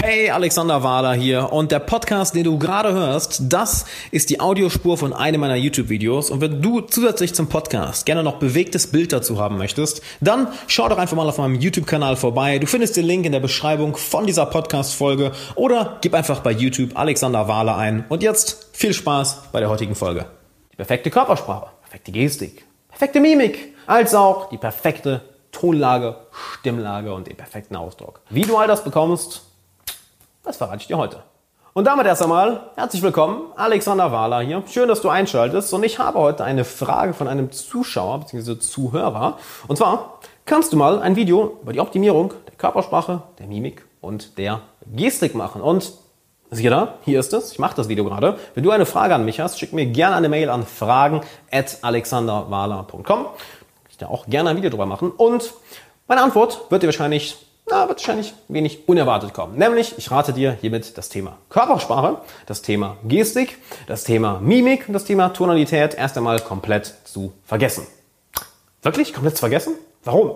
Hey, Alexander Wahler hier und der Podcast, den du gerade hörst, das ist die Audiospur von einem meiner YouTube-Videos und wenn du zusätzlich zum Podcast gerne noch bewegtes Bild dazu haben möchtest, dann schau doch einfach mal auf meinem YouTube-Kanal vorbei. Du findest den Link in der Beschreibung von dieser Podcast-Folge oder gib einfach bei YouTube Alexander Wahler ein und jetzt viel Spaß bei der heutigen Folge. Die perfekte Körpersprache, perfekte Gestik, perfekte Mimik, als auch die perfekte Tonlage, Stimmlage und den perfekten Ausdruck. Wie du all das bekommst, das verrate ich dir heute. Und damit erst einmal herzlich willkommen, Alexander Wahler hier. Schön, dass du einschaltest. Und ich habe heute eine Frage von einem Zuschauer bzw. Zuhörer. Und zwar, kannst du mal ein Video über die Optimierung der Körpersprache, der Mimik und der Gestik machen? Und Siehe da, hier ist es. Ich mache das Video gerade. Wenn du eine Frage an mich hast, schick mir gerne eine Mail an fragen.alexanderwahler.com. Ich da auch gerne ein Video drüber machen. Und meine Antwort wird dir wahrscheinlich na, wird wahrscheinlich wenig unerwartet kommen. Nämlich, ich rate dir hiermit das Thema Körpersprache, das Thema Gestik, das Thema Mimik und das Thema Tonalität erst einmal komplett zu vergessen. Wirklich? Komplett zu vergessen? Warum?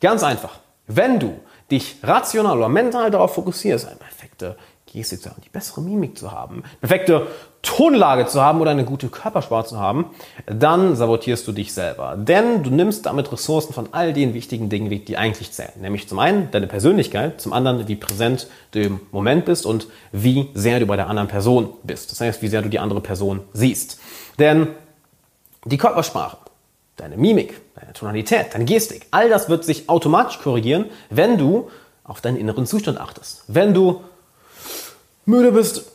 Ganz einfach. Wenn du dich rational oder mental darauf fokussierst, eine perfekte Gestik zu haben, die bessere Mimik zu haben, perfekte Tonlage zu haben oder eine gute Körpersprache zu haben, dann sabotierst du dich selber. Denn du nimmst damit Ressourcen von all den wichtigen Dingen weg, die eigentlich zählen. Nämlich zum einen deine Persönlichkeit, zum anderen wie präsent du im Moment bist und wie sehr du bei der anderen Person bist. Das heißt, wie sehr du die andere Person siehst. Denn die Körpersprache, deine Mimik, deine Tonalität, deine Gestik, all das wird sich automatisch korrigieren, wenn du auf deinen inneren Zustand achtest. Wenn du müde bist,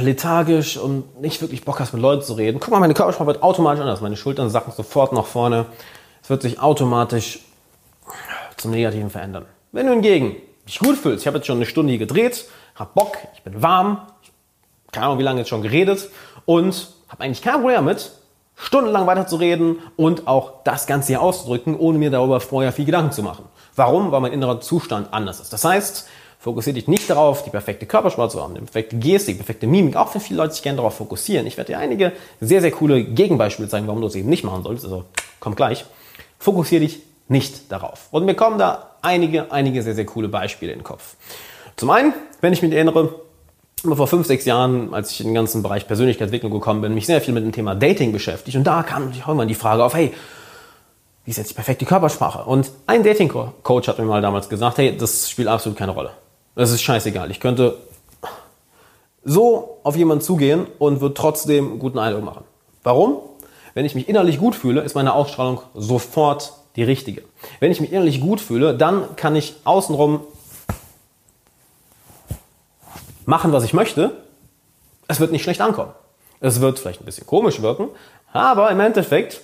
lethargisch und nicht wirklich Bock hast, mit Leuten zu reden, guck mal, meine Körpersprache wird automatisch anders. Meine Schultern sacken sofort nach vorne. Es wird sich automatisch zum Negativen verändern. Wenn du hingegen dich gut fühlst, ich habe jetzt schon eine Stunde hier gedreht, hab Bock, ich bin warm, keine Ahnung, wie lange jetzt schon geredet und habe eigentlich kein Problem damit, stundenlang weiter zu reden und auch das Ganze hier auszudrücken, ohne mir darüber vorher viel Gedanken zu machen. Warum? Weil mein innerer Zustand anders ist. Das heißt, Fokussiere dich nicht darauf, die perfekte Körpersprache zu haben, die perfekte Gestik, die perfekte Mimik, auch wenn viele Leute sich gerne darauf fokussieren. Ich werde dir einige sehr, sehr coole Gegenbeispiele zeigen, warum du es eben nicht machen solltest. Also kommt gleich. Fokussiere dich nicht darauf. Und mir kommen da einige, einige sehr, sehr coole Beispiele in den Kopf. Zum einen, wenn ich mich erinnere, vor fünf, sechs Jahren, als ich in den ganzen Bereich Persönlichkeitsentwicklung gekommen bin, mich sehr viel mit dem Thema Dating beschäftigt. Und da kam natürlich auch immer die Frage auf, hey, wie ich perfekt die Körpersprache? Und ein Dating-Coach hat mir mal damals gesagt, hey, das spielt absolut keine Rolle. Das ist scheißegal. Ich könnte so auf jemanden zugehen und würde trotzdem guten Eindruck machen. Warum? Wenn ich mich innerlich gut fühle, ist meine Ausstrahlung sofort die richtige. Wenn ich mich innerlich gut fühle, dann kann ich außenrum machen, was ich möchte. Es wird nicht schlecht ankommen. Es wird vielleicht ein bisschen komisch wirken, aber im Endeffekt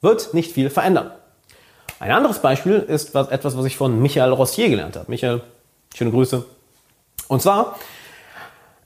wird nicht viel verändern. Ein anderes Beispiel ist etwas, was ich von Michael Rossier gelernt habe. Michael Schöne Grüße. Und zwar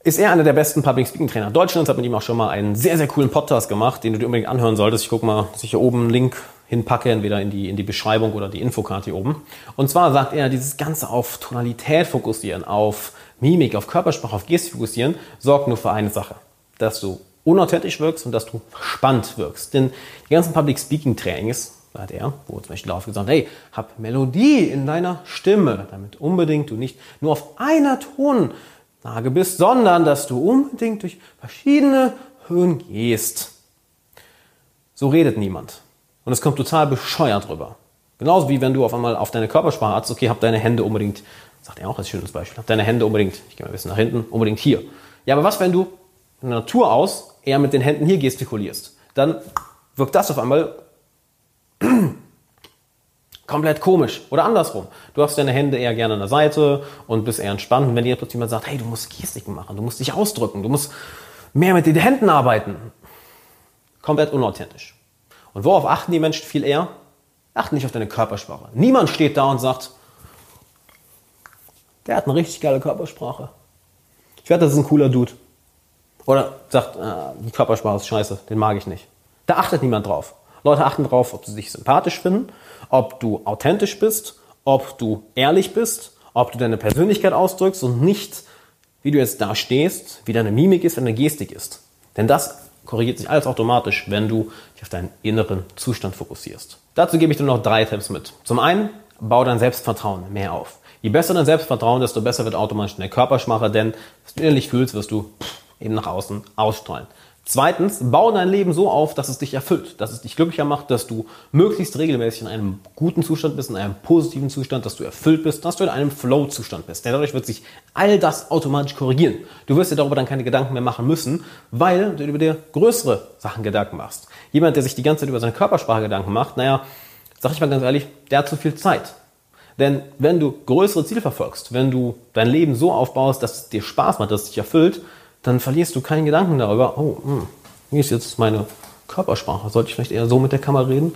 ist er einer der besten Public Speaking Trainer Deutschlands, hat mit ihm auch schon mal einen sehr, sehr coolen Podcast gemacht, den du dir unbedingt anhören solltest. Ich gucke mal, dass ich hier oben einen Link hinpacke, entweder in die, in die Beschreibung oder die Infokarte hier oben. Und zwar sagt er, dieses Ganze auf Tonalität fokussieren, auf Mimik, auf Körpersprache, auf Gestik fokussieren, sorgt nur für eine Sache. Dass du unauthentisch wirkst und dass du verspannt wirkst. Denn die ganzen Public Speaking Trainings, da hat er, wo zum Beispiel darauf gesagt, hey, hab Melodie in deiner Stimme, damit unbedingt du nicht nur auf einer Tonlage bist, sondern dass du unbedingt durch verschiedene Höhen gehst. So redet niemand. Und es kommt total bescheuert rüber. Genauso wie wenn du auf einmal auf deine Körpersprache hast, okay, hab deine Hände unbedingt, sagt er auch als schönes Beispiel, hab deine Hände unbedingt, ich gehe mal ein bisschen nach hinten, unbedingt hier. Ja, aber was, wenn du in der Natur aus eher mit den Händen hier gestikulierst? Dann wirkt das auf einmal komplett komisch. Oder andersrum. Du hast deine Hände eher gerne an der Seite und bist eher entspannt. Und wenn dir plötzlich jemand sagt, hey, du musst Gestiken machen, du musst dich ausdrücken, du musst mehr mit den Händen arbeiten. Komplett unauthentisch. Und worauf achten die Menschen viel eher? Achten nicht auf deine Körpersprache. Niemand steht da und sagt, der hat eine richtig geile Körpersprache. Ich werde, das ist ein cooler Dude. Oder sagt, äh, die Körpersprache ist scheiße, den mag ich nicht. Da achtet niemand drauf. Leute achten darauf, ob sie dich sympathisch finden, ob du authentisch bist, ob du ehrlich bist, ob du deine Persönlichkeit ausdrückst und nicht, wie du jetzt da stehst, wie deine Mimik ist, deine Gestik ist. Denn das korrigiert sich alles automatisch, wenn du dich auf deinen inneren Zustand fokussierst. Dazu gebe ich dir noch drei Tipps mit. Zum einen, bau dein Selbstvertrauen mehr auf. Je besser dein Selbstvertrauen, desto besser wird automatisch deine Körpersprache, denn was du innerlich fühlst, wirst du eben nach außen ausstrahlen. Zweitens, baue dein Leben so auf, dass es dich erfüllt, dass es dich glücklicher macht, dass du möglichst regelmäßig in einem guten Zustand bist, in einem positiven Zustand, dass du erfüllt bist, dass du in einem Flow-Zustand bist. Denn dadurch wird sich all das automatisch korrigieren. Du wirst dir darüber dann keine Gedanken mehr machen müssen, weil du über dir größere Sachen Gedanken machst. Jemand, der sich die ganze Zeit über seine Körpersprache Gedanken macht, naja, sag ich mal ganz ehrlich, der hat zu viel Zeit. Denn wenn du größere Ziele verfolgst, wenn du dein Leben so aufbaust, dass es dir Spaß macht, dass es dich erfüllt, dann verlierst du keinen Gedanken darüber, oh, hm, wie ist jetzt meine Körpersprache? Sollte ich vielleicht eher so mit der Kamera reden?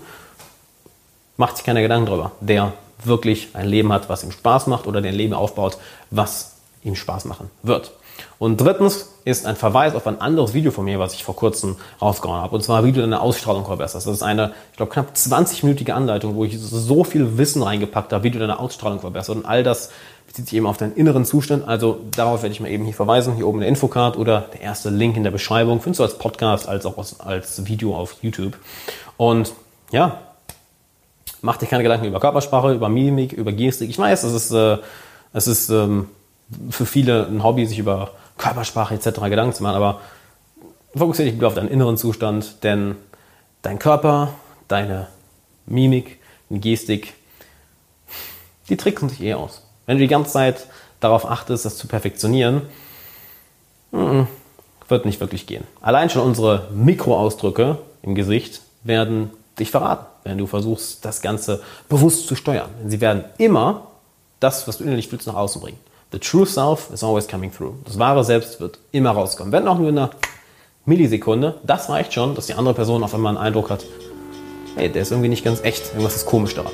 Macht sich keine Gedanken darüber. Der wirklich ein Leben hat, was ihm Spaß macht oder der ein Leben aufbaut, was ihm Spaß machen wird. Und drittens ist ein Verweis auf ein anderes Video von mir, was ich vor kurzem rausgehauen habe. Und zwar, wie du deine Ausstrahlung verbesserst. Das ist eine, ich glaube, knapp 20-minütige Anleitung, wo ich so viel Wissen reingepackt habe, wie du deine Ausstrahlung verbesserst. Und all das bezieht sich eben auf deinen inneren Zustand. Also darauf werde ich mal eben hier verweisen, hier oben in der Infocard oder der erste Link in der Beschreibung. Findest du als Podcast als auch als Video auf YouTube. Und ja, mach dir keine Gedanken über Körpersprache, über Mimik, über Gestik. Ich weiß, es ist, äh, es ist ähm, für viele ein Hobby, sich über Körpersprache etc. Gedanken zu machen, aber fokussiere dich lieber auf deinen inneren Zustand, denn dein Körper, deine Mimik, die Gestik, die tricksen sich eh aus. Wenn du die ganze Zeit darauf achtest, das zu perfektionieren, wird nicht wirklich gehen. Allein schon unsere Mikroausdrücke im Gesicht werden dich verraten, wenn du versuchst, das Ganze bewusst zu steuern. Sie werden immer das, was du innerlich fühlst, nach außen bringen. The true self is always coming through. Das wahre Selbst wird immer rauskommen. Wenn auch nur in einer Millisekunde, das reicht schon, dass die andere Person auf einmal einen Eindruck hat, hey, der ist irgendwie nicht ganz echt, irgendwas ist komisch daran.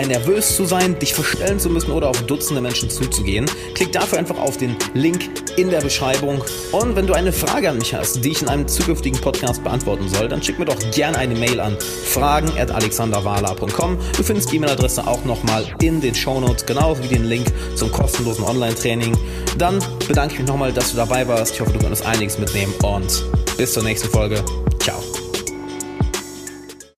dabei nervös zu sein, dich verstellen zu müssen oder auf Dutzende Menschen zuzugehen. Klick dafür einfach auf den Link in der Beschreibung. Und wenn du eine Frage an mich hast, die ich in einem zukünftigen Podcast beantworten soll, dann schick mir doch gerne eine Mail an fragen.alexanderwala.com. Du findest die E-Mail-Adresse auch nochmal in den Shownotes, genauso wie den Link zum kostenlosen Online-Training. Dann bedanke ich mich nochmal, dass du dabei warst. Ich hoffe, du konntest einiges mitnehmen und bis zur nächsten Folge. Ciao.